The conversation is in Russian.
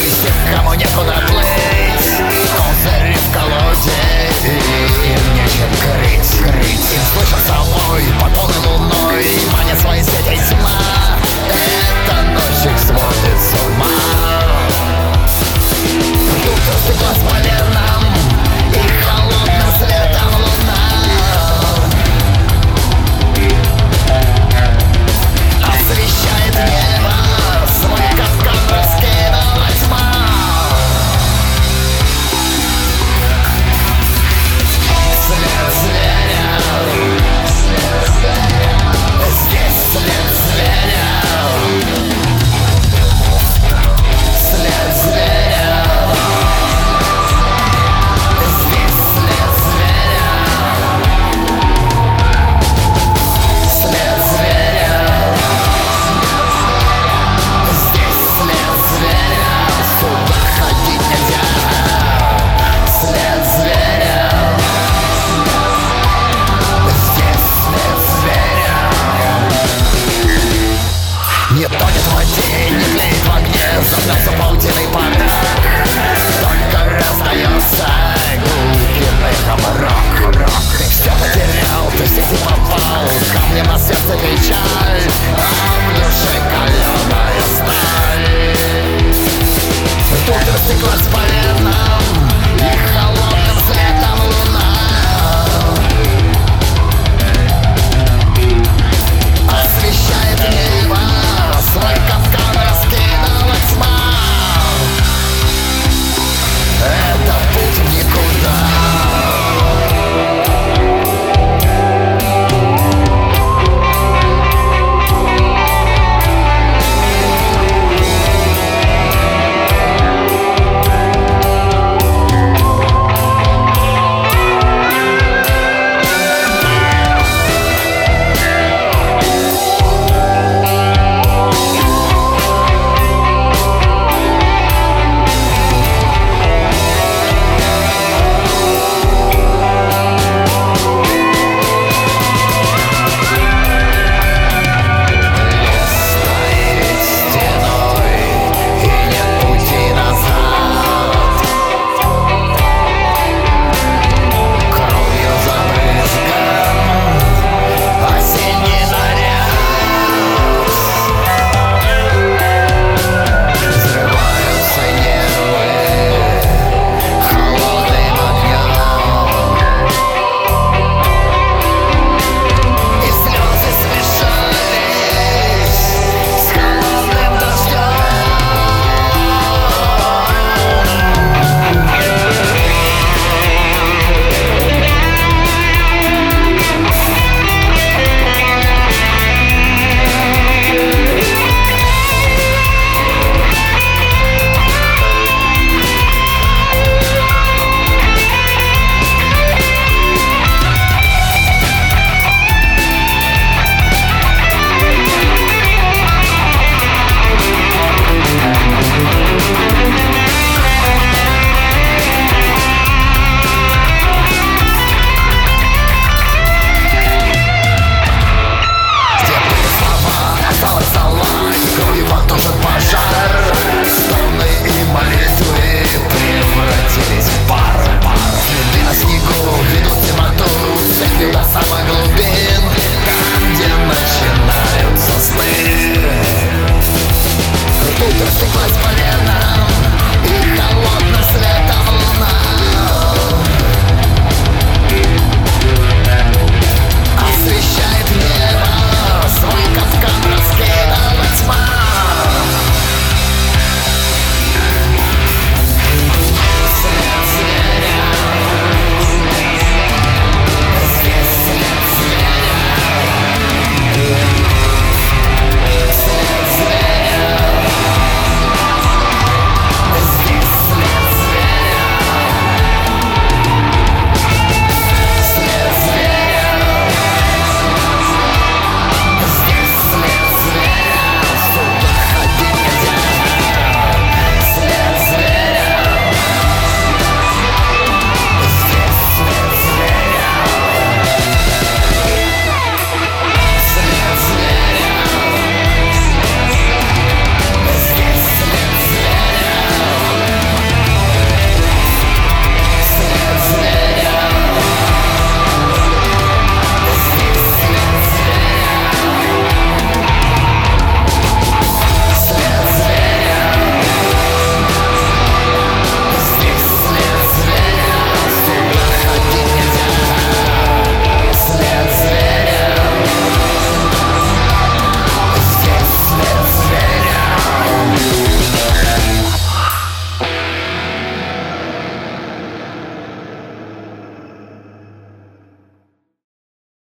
Но висит кому некуда плыть. Козыри в колоде, и им нечем крыть, крыть. Им слышится вой под полной луной. Манят свои воде, не тлеет в огне Загнался паутиной подарок Только раздается гулкин эхом рок Ты все потерял, ты в сети попал. Камнем на сердце печаль